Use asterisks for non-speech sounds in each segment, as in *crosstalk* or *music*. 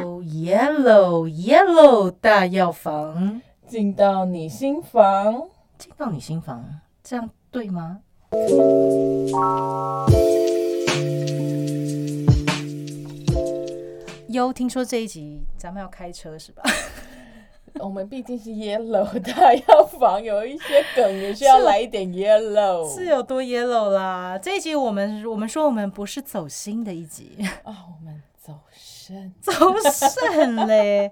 哦，yellow yellow 大药房进到你心房。进到你心房，这样对吗？哟，听说这一集咱们要开车是吧？我们毕竟是 yellow 大药房，*laughs* 有一些梗也需要来一点 yellow。是有多 yellow 啦？这一集我们我们说我们不是走心的一集啊，我们走肾，走肾嘞。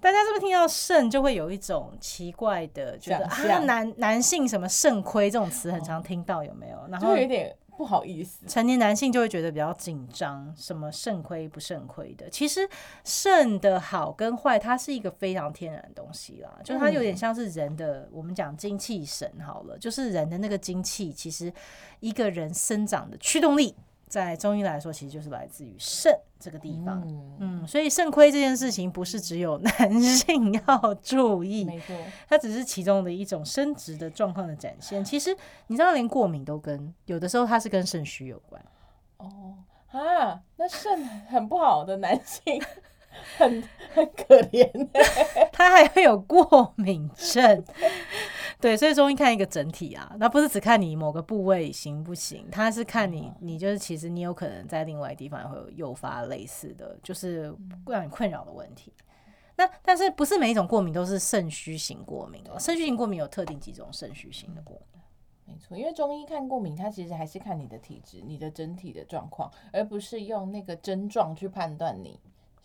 大家是不是听到肾就会有一种奇怪的觉得啊，男男性什么肾亏这种词很常听到有没有？然后有点不好意思，成年男性就会觉得比较紧张，什么肾亏不肾亏的。其实肾的好跟坏，它是一个非常天然的东西啦，就是它有点像是人的，我们讲精气神好了，就是人的那个精气，其实一个人生长的驱动力。在中医来说，其实就是来自于肾这个地方。嗯，所以肾亏这件事情不是只有男性要注意，没错，它只是其中的一种生殖的状况的展现。其实你知道，连过敏都跟有的时候它是跟肾虚有关。哦啊，那肾很不好的男性。很很可怜，*laughs* 他还会有过敏症，对，所以中医看一个整体啊，那不是只看你某个部位行不行，他是看你，你就是其实你有可能在另外地方也会有诱发类似的，就是让你困扰的问题。那但是不是每一种过敏都是肾虚型过敏哦？肾虚型过敏有特定几种肾虚型的过敏，没错，因为中医看过敏，它其实还是看你的体质、你的整体的状况，而不是用那个症状去判断你。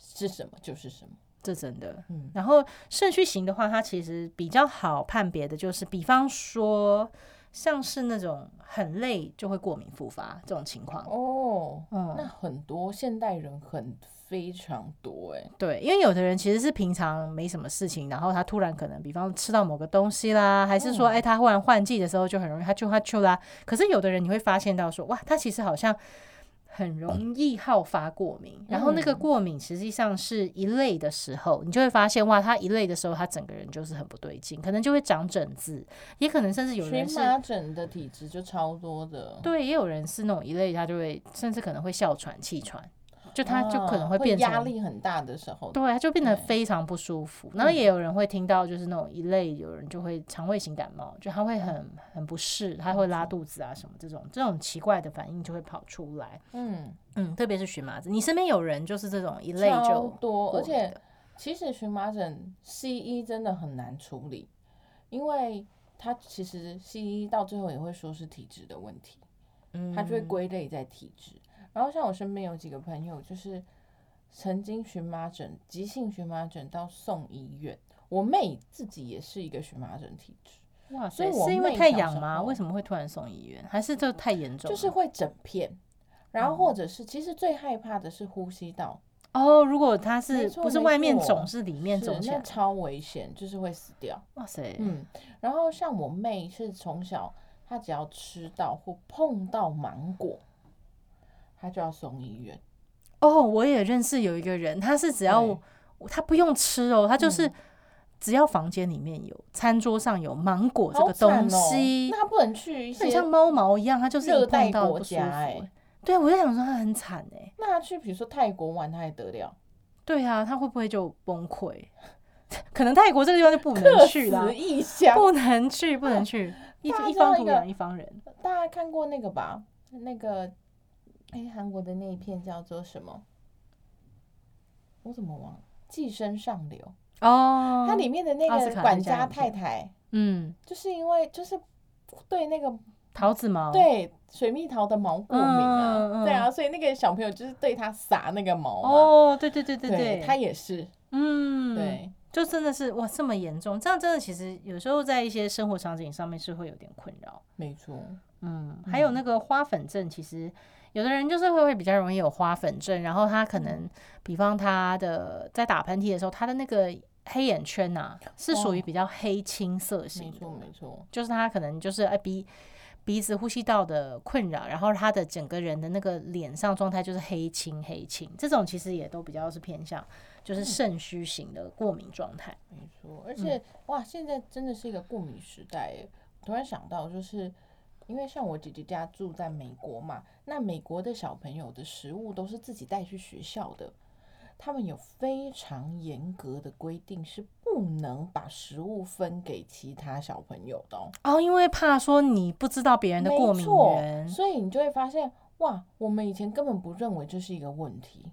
是什么就是什么，这真的。嗯，然后肾虚型的话，它其实比较好判别的，就是比方说，像是那种很累就会过敏复发这种情况。哦，嗯，那很多现代人很非常多哎。对，因为有的人其实是平常没什么事情，然后他突然可能，比方吃到某个东西啦，还是说，哎，他忽然换季的时候就很容易他就他就啦。可是有的人你会发现到说，哇，他其实好像。很容易好发过敏，然后那个过敏实际上是一类的时候，你就会发现哇，他一类的时候，他整个人就是很不对劲，可能就会长疹子，也可能甚至有人是麻疹的体质就超多的，对，也有人是那种一类，他就会甚至可能会哮喘、气喘。就他就可能会变成压力很大的时候，对，他就变得非常不舒服。然后也有人会听到，就是那种一类，有人就会肠胃型感冒，就他会很很不适，他会拉肚子啊什么这种这种奇怪的反应就会跑出来。嗯嗯，特别是荨麻疹，你身边有人就是这种一类就多，而且其实荨麻疹西医真的很难处理，因为他其实西医到最后也会说是体质的问题，嗯，他就会归类在体质。然后像我身边有几个朋友，就是曾经荨麻疹、急性荨麻疹到送医院。我妹自己也是一个荨麻疹体质，哇！所以是因为太痒吗？为什么会突然送医院？还是这太严重？就是会整片，然后或者是其实最害怕的是呼吸道哦。如果它是不是外面肿，是里面肿起来，超危险，就是会死掉。哇塞！嗯，然后像我妹是从小，她只要吃到或碰到芒果。他就要送医院哦，我也认识有一个人，他是只要他不用吃哦，他就是只要房间里面有餐桌上有芒果这个东西，那他不能去一些像猫毛一样，他就是热带国家哎，对我就想说他很惨哎，那他去比如说泰国玩，他还得了？对啊，他会不会就崩溃？*laughs* 可能泰国这个地方就不能去了，不能去，不能去，*laughs* 一一方土养一方人。大家看过那个吧？那个。哎，韩国的那一片叫做什么？我怎么忘了？寄生上流哦，它里面的那个管家太太，嗯，就是因为就是对那个桃子毛，对水蜜桃的毛过敏啊，对啊，所以那个小朋友就是对他撒那个毛哦，对对对对对，他也是，嗯，对，就真的是哇，这么严重，这样真的其实有时候在一些生活场景上面是会有点困扰，没错，嗯，还有那个花粉症，其实。有的人就是会会比较容易有花粉症，然后他可能，比方他的在打喷嚏的时候，他的那个黑眼圈呐是属于比较黑青色型，没错没错，就是他可能就是哎鼻鼻子呼吸道的困扰，然后他的整个人的那个脸上状态就是黑青黑青，这种其实也都比较是偏向就是肾虚型的过敏状态，没错，而且哇，现在真的是一个过敏时代，突然想到就是。因为像我姐姐家住在美国嘛，那美国的小朋友的食物都是自己带去学校的，他们有非常严格的规定，是不能把食物分给其他小朋友的哦。哦，因为怕说你不知道别人的过敏源，所以你就会发现，哇，我们以前根本不认为这是一个问题，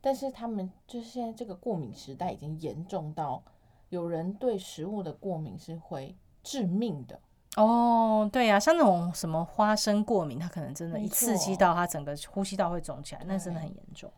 但是他们就是现在这个过敏时代已经严重到，有人对食物的过敏是会致命的。哦，对呀，像那种什么花生过敏，它可能真的，一刺激到它整个呼吸道会肿起来，那真的很严重。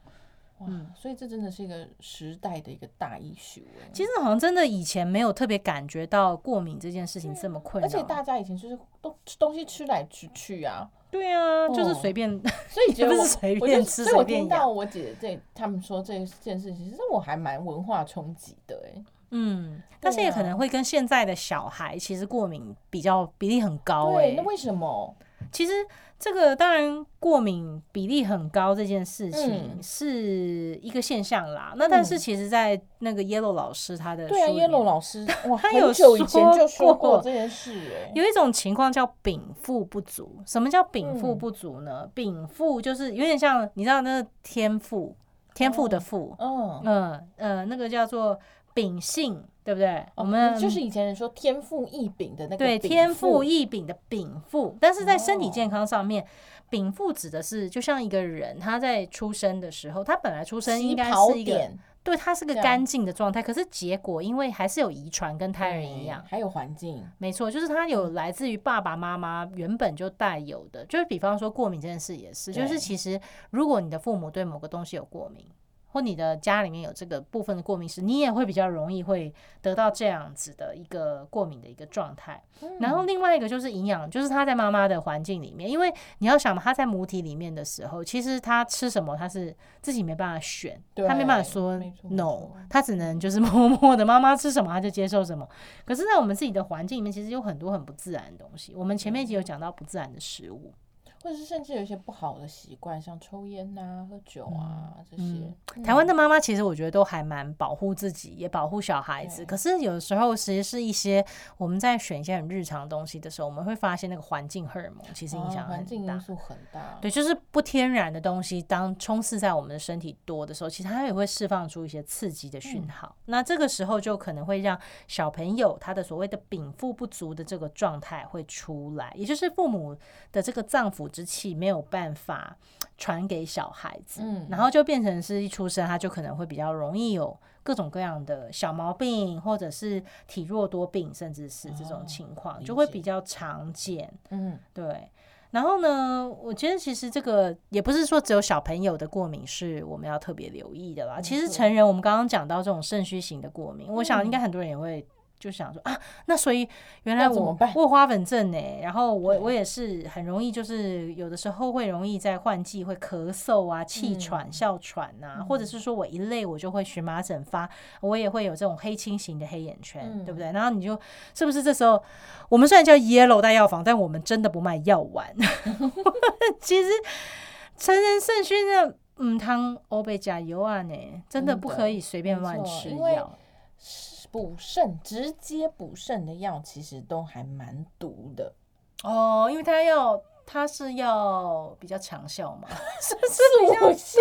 嗯，所以这真的是一个时代的一个大艺术。其实好像真的以前没有特别感觉到过敏这件事情这么困扰，而且大家以前就是都东西吃来吃去啊。对啊，就是随便，*laughs* 所以不是随便吃随便我听到我姐这他们说这件事情，其实我还蛮文化冲击的哎。嗯，但是也可能会跟现在的小孩其实过敏比较比例很高哎。那为什么？其实这个当然过敏比例很高这件事情是一个现象啦。那但是其实，在那个 Yellow 老师他的对啊，Yellow 老师 *laughs* 哇，他有久以前就说过这件事哎。有一种情况叫禀赋不足。什么叫禀赋不足呢？禀赋就是有点像你知道那个天赋，天赋的赋，嗯嗯呃，那个叫做。秉性对不对？我们就是以前人说天赋异禀的那个对天赋异禀的禀赋，但是在身体健康上面，禀赋指的是就像一个人他在出生的时候，他本来出生应该是一个对他是个干净的状态，可是结果因为还是有遗传跟胎儿一样，还有环境，没错，就是他有来自于爸爸妈妈原本就带有的，就是比方说过敏这件事也是，就是其实如果你的父母对某个东西有过敏。或你的家里面有这个部分的过敏史，你也会比较容易会得到这样子的一个过敏的一个状态。然后另外一个就是营养，就是他在妈妈的环境里面，因为你要想嘛，他在母体里面的时候，其实他吃什么他是自己没办法选，他没办法说 no，他只能就是 *laughs* 默默的妈妈吃什么他就接受什么。可是，在我们自己的环境里面，其实有很多很不自然的东西。我们前面一集有讲到不自然的食物。或者是甚至有一些不好的习惯，像抽烟呐、喝酒啊这些。台湾的妈妈其实我觉得都还蛮保护自己，也保护小孩子。可是有的时候，其实是一些我们在选一些很日常东西的时候，我们会发现那个环境荷尔蒙其实影响很大，因素很大。对，就是不天然的东西，当充斥在我们的身体多的时候，其实它也会释放出一些刺激的讯号。那这个时候就可能会让小朋友他的所谓的禀赋不足的这个状态会出来，也就是父母的这个脏腑。之气没有办法传给小孩子，嗯，然后就变成是一出生他就可能会比较容易有各种各样的小毛病，或者是体弱多病，甚至是这种情况就会比较常见，嗯，对。然后呢，我觉得其实这个也不是说只有小朋友的过敏是我们要特别留意的啦。其实成人，我们刚刚讲到这种肾虚型的过敏，我想应该很多人也会。就想说啊，那所以原来我我花粉症呢，然后我我也是很容易，就是有的时候会容易在换季会咳嗽啊、气喘、哮喘啊，或者是说我一累我就会荨麻疹发，我也会有这种黑青型的黑眼圈，对不对？然后你就是不是这时候我们虽然叫 Yellow 大药房，但我们真的不卖药丸。*laughs* 其实成人肾虚的嗯汤欧贝加油啊呢，真的不可以随便乱吃药。补肾直接补肾的药其实都还蛮毒的哦，因为它要它是要比较强效嘛，是 *laughs* 是比较效。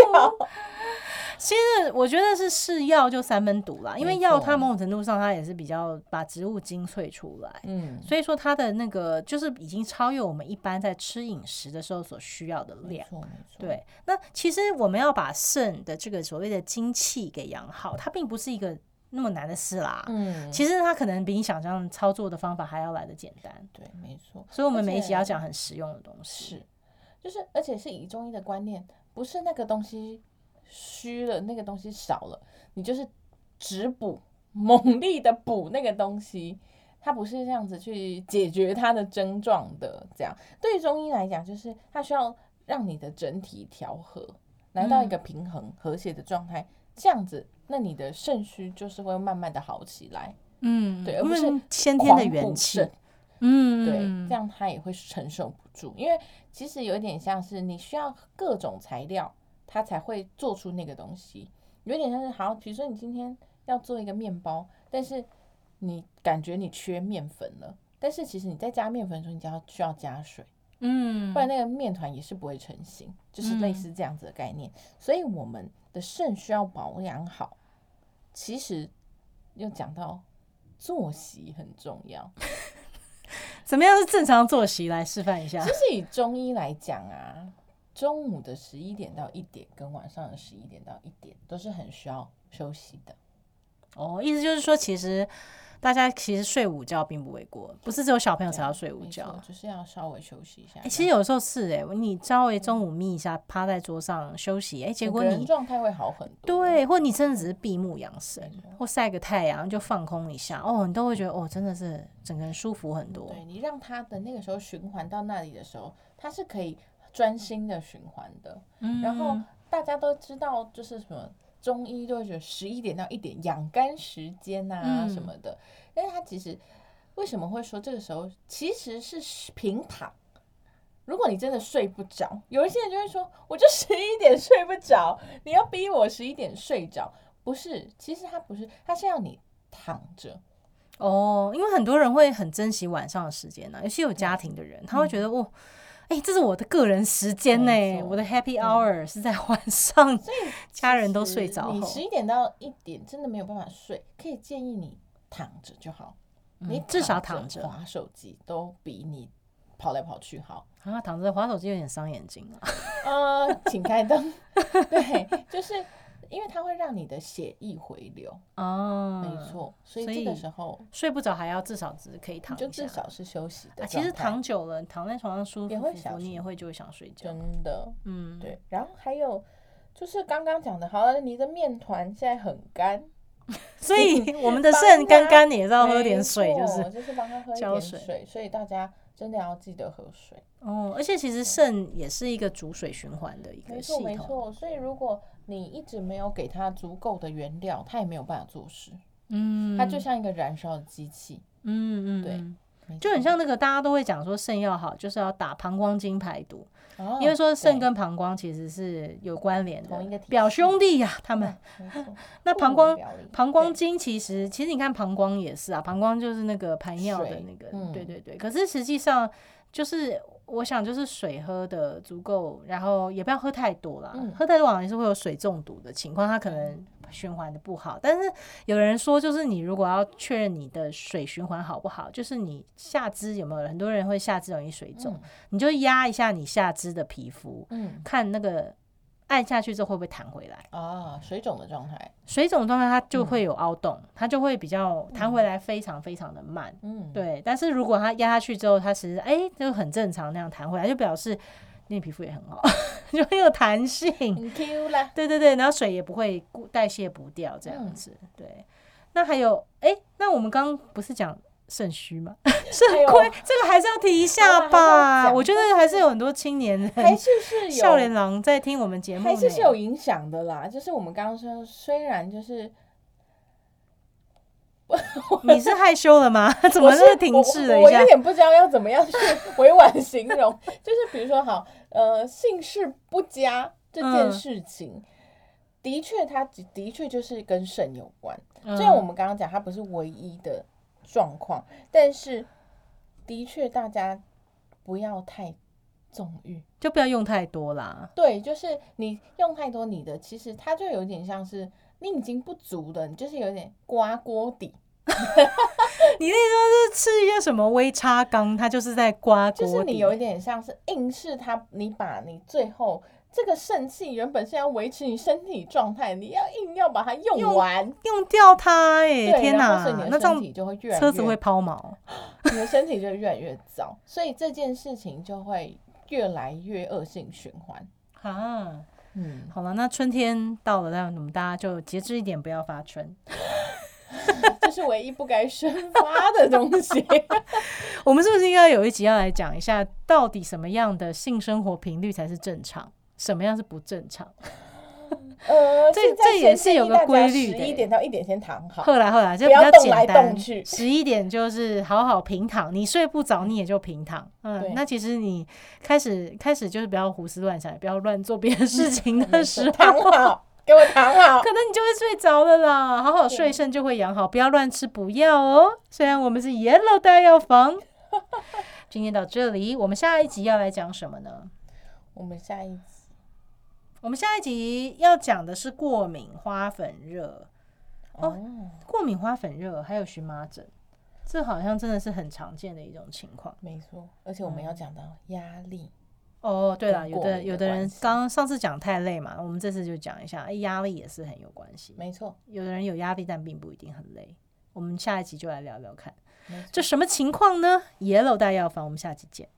其实我觉得是是药就三分毒啦，因为药它某种程度上它也是比较把植物精粹出来，嗯，所以说它的那个就是已经超越我们一般在吃饮食的时候所需要的量。对，那其实我们要把肾的这个所谓的精气给养好，它并不是一个。那么难的事啦，嗯，其实它可能比你想象操作的方法还要来的简单，对，没错。所以，我们每一集要讲很实用的东西，是，就是，而且是以中医的观念，不是那个东西虚了，那个东西少了，你就是只补，猛力的补那个东西，它不是这样子去解决它的症状的。这样，对于中医来讲，就是它需要让你的整体调和，来到一个平衡和谐的状态。这样子，那你的肾虚就是会慢慢的好起来，嗯，对，而不是先天的元气，嗯，对，这样他也会承受不住，因为其实有点像是你需要各种材料，它才会做出那个东西，有点像是好，比如说你今天要做一个面包，但是你感觉你缺面粉了，但是其实你在加面粉的时候，你就要需要加水，嗯不然那个面团也是不会成型，就是类似这样子的概念。所以我们的肾需要保养好，其实又讲到作息很重要。*laughs* 怎么样是正常作息？来示范一下其。实以中医来讲啊，中午的十一点到一点跟晚上的十一点到一点都是很需要休息的。哦，意思就是说，其实大家其实睡午觉并不为过，不是只有小朋友才要睡午没觉。就是要稍微休息一下。哎、其实有时候是哎、你稍微中午眯一下，趴在桌上休息，哎、结果你状态会好很多。对，或你真的只是闭目养神，或晒个太阳就放空一下，哦，你都会觉得哦，真的是整个人舒服很多。对你让他的那个时候循环到那里的时候，他是可以专心的循环的。嗯然后大家都知道，就是什么中医就会觉得十一点到一点养肝时间啊嗯。什么的，但是他其实为什么会说这个时候其实是平躺？如果你真的睡不着，有一些人就会说，我就 *laughs* 十一点睡不着，你要逼我十一点睡着，不是，其实他不是，他是要你躺着，哦，因为很多人会很珍惜晚上的时间呢、尤其有家庭的人，他会觉得哦，哎、这是我的个人时间呢、我的 happy hour 是在晚上，家人都睡着后你十，一点到一点真的没有办法睡，可以建议你躺着就好。你嗯至少躺着划手机都比你跑来跑去好。啊，躺着划手机有点伤眼睛啊。呃，请开灯。*laughs* 对，就是因为它会让你的血液回流，哦，没，错。所以这个时候睡不着还要至少只可以躺一下。至少是休息的啊，其实躺久了，躺在床上舒服也会想你也会就会想睡觉。真的嗯，对。然后还有就是刚刚讲的，好了，你的面团现在很干，*laughs* 所以我们的肾干他干，你也是要喝点水，就是就是帮他喝一点水，所以大家真的要记得喝水。哦。而且其实肾也是一个主水循环的一个系没错，没统。错。所以如果你一直没有给它足够的原料，它也没有办法做事。嗯，它就像一个燃烧的机器，嗯嗯，对就很像那个大家都会讲说肾要好，就是要打膀胱经排毒，哦因为说肾跟膀胱其实是有关联的表兄弟呀、他们。*laughs* 那膀胱膀胱对。经其实，其实你看膀胱也是啊，膀胱就是那个排尿的那个，嗯。对对。对。可是实际上就是，我想就是水喝的足够，然后也不要喝太多啦，嗯。喝太多好像是会有水中毒的情况，它可能循环的不好。但是有人说，就是你如果要确认你的水循环好不好，就是你下肢有没有，很多人会下肢容易水肿，嗯你就压一下你下肢的皮肤，嗯看那个按下去之后会不会弹回来。啊，水肿的状态，水肿状态它就会有凹洞，它就会比较弹回来非常非常的慢。嗯，对，但是如果它压下去之后，它其实哎、就很正常那样弹回来，就表示你皮肤也很好，*laughs* 就很有弹性。很 Q 啦，对对对，然后水也不会代谢不掉这样嗯子。对，那还有哎、那我们刚刚不是讲肾虚吗？哎 *laughs* 肾呦亏这个还是要提一下吧。讲我觉得还是有很多青年人、*laughs* 还是是笑脸有，郎在听我们节目呢，还是是有影响的啦。就是我们刚刚说，虽然就是你是害羞了吗？*laughs* 怎么是停滞了一下我我有？点不知道要怎么样去委婉形容，就是比如说好，呃，姓氏不佳这件嗯事情，的确它的确就是跟肾有关。嗯虽然我们刚刚讲它不是唯一的状况，但是的确大家不要太纵欲。就不要用太多啦。对，就是你用太多你的，其实它就有点像是你已经不足的，你就是有点刮锅底，*laughs* 你那时候是吃一些什么微叉缸，它就是在刮锅底。就是你有一点像是硬是它，你把你最后这个肾气原本是要维持你身体状态，你要硬要把它用用完，用掉它哎、天哪那这样的身体就会越来越车子会抛锚。*gasps* 你的身体就越来越糟，所以这件事情就会越来越恶性循环。啊，嗯，好了，那春天到了，那我们大家就节制一点，不要发春。*laughs* 这是唯一不该生发的东西。*laughs* 我们是不是应该有一集要来讲一下，到底什么样的性生活频率才是正常，什么样是不正常？呃，这这也是有个规律的十一点到一点先躺好。后来后来就比较简单，十一点就是好好平躺，你睡不着你也就平躺。嗯，那其实你开始开始就是不要胡思乱想，也不要乱做别的事情的 *laughs* 时候，躺好，给我躺好。*laughs* 可能你就会睡着了啦。好好睡，肾就会养好，不要乱吃补药哦。虽然我们是 Yellow 大药房，*laughs* 今天到这里，我们下一集要来讲什么呢？我们下一集，我们下一集要讲的是过敏花粉热。哦，过敏花粉热还有荨麻疹，这好像真的是很常见的一种情况。没错，而且我们要讲到压力。哦，对了，有的有的人刚上次讲太累嘛，我们这次就讲一下，哎，压力也是很有关系。没错，有的人有压力，但并不一定很累。我们下一集就来聊聊看，这什么情况呢？Yellow 大药房，我们下集见。